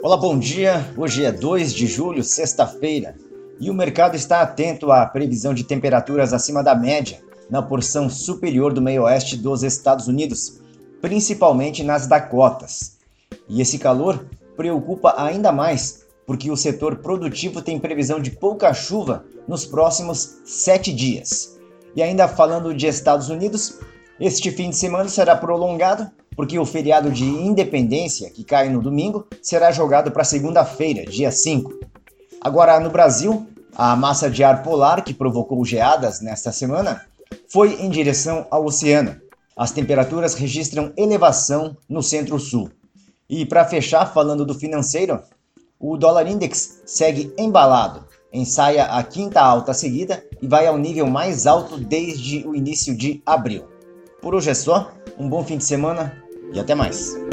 Olá, bom dia. Hoje é 2 de julho, sexta-feira, e o mercado está atento à previsão de temperaturas acima da média na porção superior do meio-oeste dos Estados Unidos, principalmente nas Dakotas. E esse calor preocupa ainda mais porque o setor produtivo tem previsão de pouca chuva nos próximos sete dias. E ainda falando de Estados Unidos, este fim de semana será prolongado porque o feriado de independência, que cai no domingo, será jogado para segunda-feira, dia 5. Agora, no Brasil, a massa de ar polar que provocou geadas nesta semana foi em direção ao oceano. As temperaturas registram elevação no centro-sul. E para fechar, falando do financeiro, o dólar index segue embalado, ensaia a quinta alta seguida e vai ao nível mais alto desde o início de abril. Por hoje é só, um bom fim de semana e até mais.